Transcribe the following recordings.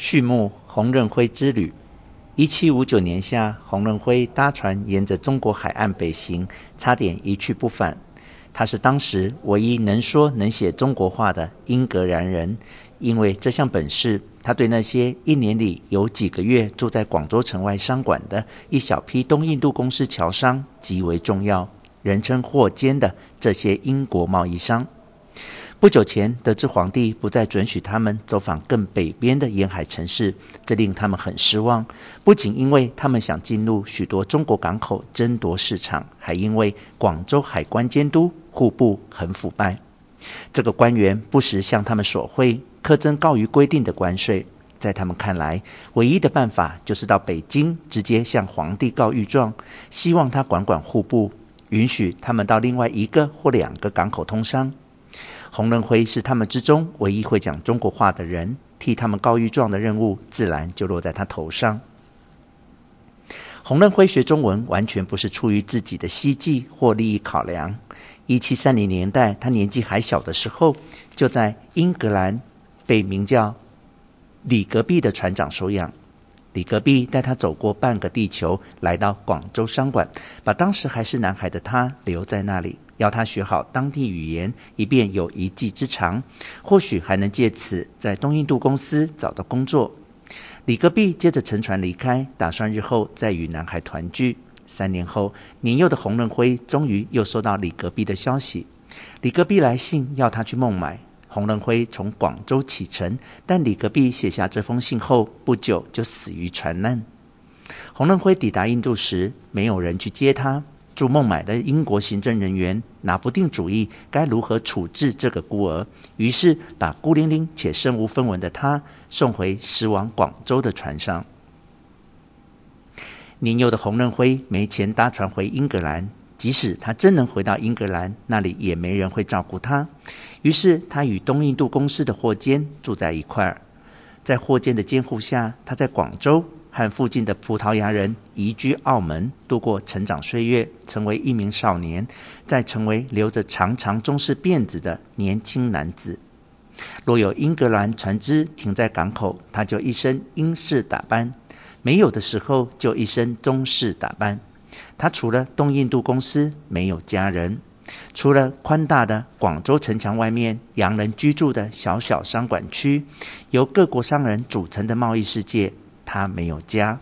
序幕：洪任辉之旅。一七五九年夏，洪任辉搭船沿着中国海岸北行，差点一去不返。他是当时唯一能说能写中国话的英格兰人，因为这项本事，他对那些一年里有几个月住在广州城外商馆的一小批东印度公司侨商极为重要，人称“货监”的这些英国贸易商。不久前得知皇帝不再准许他们走访更北边的沿海城市，这令他们很失望。不仅因为他们想进入许多中国港口争夺市场，还因为广州海关监督户部很腐败。这个官员不时向他们索贿，苛征高于规定的关税。在他们看来，唯一的办法就是到北京直接向皇帝告御状，希望他管管户部，允许他们到另外一个或两个港口通商。洪任辉是他们之中唯一会讲中国话的人，替他们告御状的任务自然就落在他头上。洪任辉学中文完全不是出于自己的希冀或利益考量。一七三零年代，他年纪还小的时候，就在英格兰被名叫李格弼的船长收养。李格弼带他走过半个地球，来到广州商馆，把当时还是男孩的他留在那里。要他学好当地语言，以便有一技之长，或许还能借此在东印度公司找到工作。李戈壁接着乘船离开，打算日后再与男孩团聚。三年后，年幼的洪任辉终于又收到李戈壁的消息。李戈壁来信要他去孟买。洪任辉从广州启程，但李戈壁写下这封信后不久就死于船难。洪任辉抵达印度时，没有人去接他。驻孟买的英国行政人员拿不定主意该如何处置这个孤儿，于是把孤零零且身无分文的他送回驶往广州的船上。年幼的洪任辉没钱搭船回英格兰，即使他真能回到英格兰，那里也没人会照顾他。于是他与东印度公司的霍坚住在一块儿，在霍坚的监护下，他在广州。和附近的葡萄牙人移居澳门，度过成长岁月，成为一名少年，再成为留着长长中式辫子的年轻男子。若有英格兰船只停在港口，他就一身英式打扮；没有的时候，就一身中式打扮。他除了东印度公司，没有家人；除了宽大的广州城墙外面洋人居住的小小商馆区，由各国商人组成的贸易世界。他没有家，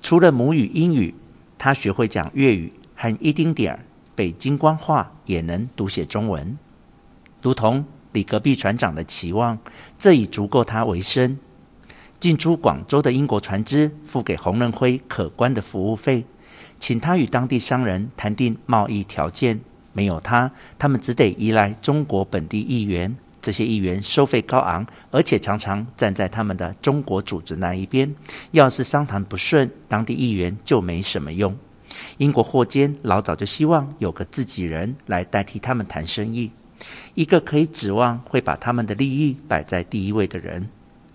除了母语英语，他学会讲粤语和一丁点儿北京官话，也能读写中文，如同李格弼船长的期望，这已足够他为生。进出广州的英国船只付给洪任辉可观的服务费，请他与当地商人谈定贸易条件。没有他，他们只得依赖中国本地议员。这些议员收费高昂，而且常常站在他们的中国组织那一边。要是商谈不顺，当地议员就没什么用。英国货监老早就希望有个自己人来代替他们谈生意，一个可以指望会把他们的利益摆在第一位的人。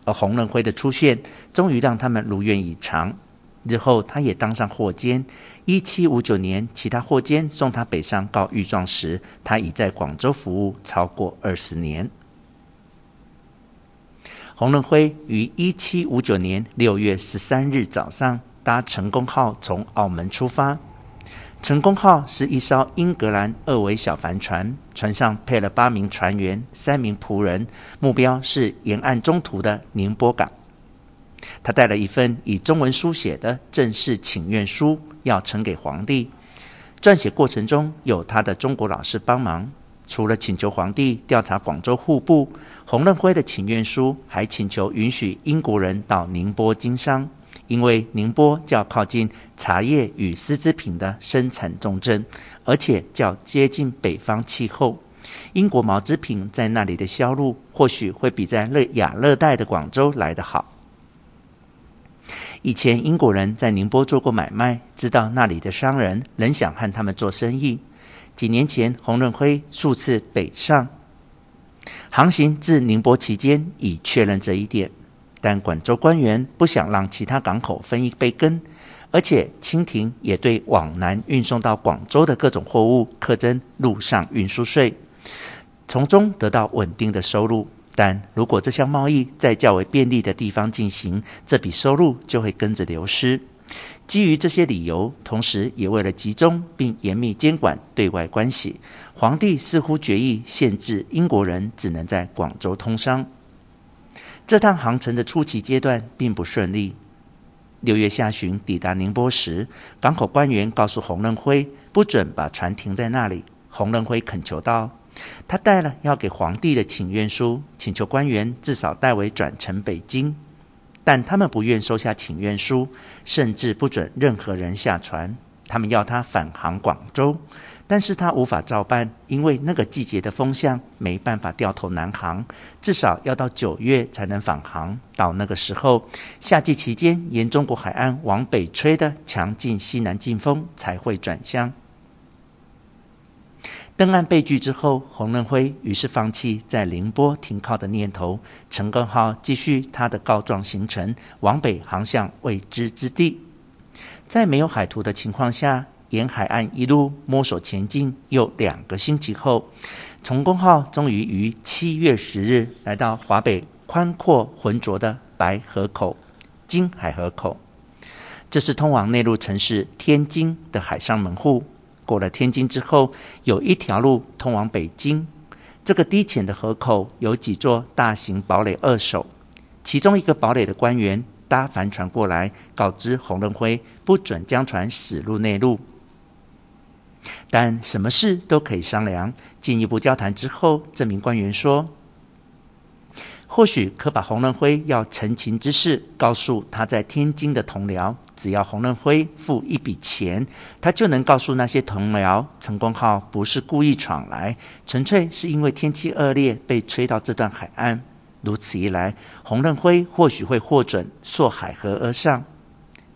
而洪任辉的出现，终于让他们如愿以偿。日后，他也当上货监。一七五九年，其他货监送他北上告御状时，他已在广州服务超过二十年。洪任辉于一七五九年六月十三日早上搭成功号从澳门出发。成功号是一艘英格兰二桅小帆船，船上配了八名船员、三名仆人，目标是沿岸中途的宁波港。他带了一份以中文书写的正式请愿书，要呈给皇帝。撰写过程中有他的中国老师帮忙。除了请求皇帝调查广州户部，洪任辉的请愿书还请求允许英国人到宁波经商，因为宁波较靠近茶叶与丝织品的生产重镇，而且较接近北方气候，英国毛织品在那里的销路或许会比在热亚热带的广州来得好。以前英国人在宁波做过买卖，知道那里的商人仍想和他们做生意。几年前，洪任辉数次北上航行至宁波期间，已确认这一点。但广州官员不想让其他港口分一杯羹，而且清廷也对往南运送到广州的各种货物课征陆上运输税，从中得到稳定的收入。但如果这项贸易在较为便利的地方进行，这笔收入就会跟着流失。基于这些理由，同时也为了集中并严密监管对外关系，皇帝似乎决议限制英国人只能在广州通商。这趟航程的初期阶段并不顺利。六月下旬抵达宁波时，港口官员告诉洪仁辉，不准把船停在那里。洪仁辉恳求道：“他带了要给皇帝的请愿书，请求官员至少代为转呈北京。”但他们不愿收下请愿书，甚至不准任何人下船。他们要他返航广州，但是他无法照办，因为那个季节的风向没办法掉头南航，至少要到九月才能返航。到那个时候，夏季期间沿中国海岸往北吹的强劲西南季风才会转向。登岸被拒之后，洪仁辉于是放弃在宁波停靠的念头，成功号继续他的告状行程，往北航向未知之地。在没有海图的情况下，沿海岸一路摸索前进，又两个星期后，成功号终于于七月十日来到华北宽阔浑浊的白河口（金海河口），这是通往内陆城市天津的海上门户。过了天津之后，有一条路通往北京。这个低浅的河口有几座大型堡垒扼守。其中一个堡垒的官员搭帆船过来，告知洪仁辉不准将船驶入内陆。但什么事都可以商量。进一步交谈之后，这名官员说：“或许可把洪仁辉要陈情之事告诉他在天津的同僚。”只要洪仁辉付一笔钱，他就能告诉那些同僚，成功号不是故意闯来，纯粹是因为天气恶劣被吹到这段海岸。如此一来，洪仁辉或许会获准溯海河而上。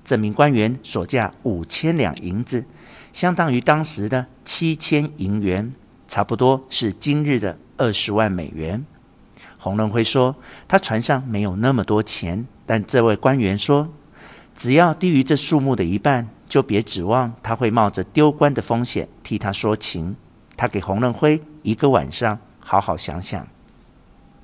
这名官员所价五千两银子，相当于当时的七千银元，差不多是今日的二十万美元。洪仁辉说，他船上没有那么多钱，但这位官员说。只要低于这数目的一半，就别指望他会冒着丢官的风险替他说情。他给洪仁辉一个晚上，好好想想。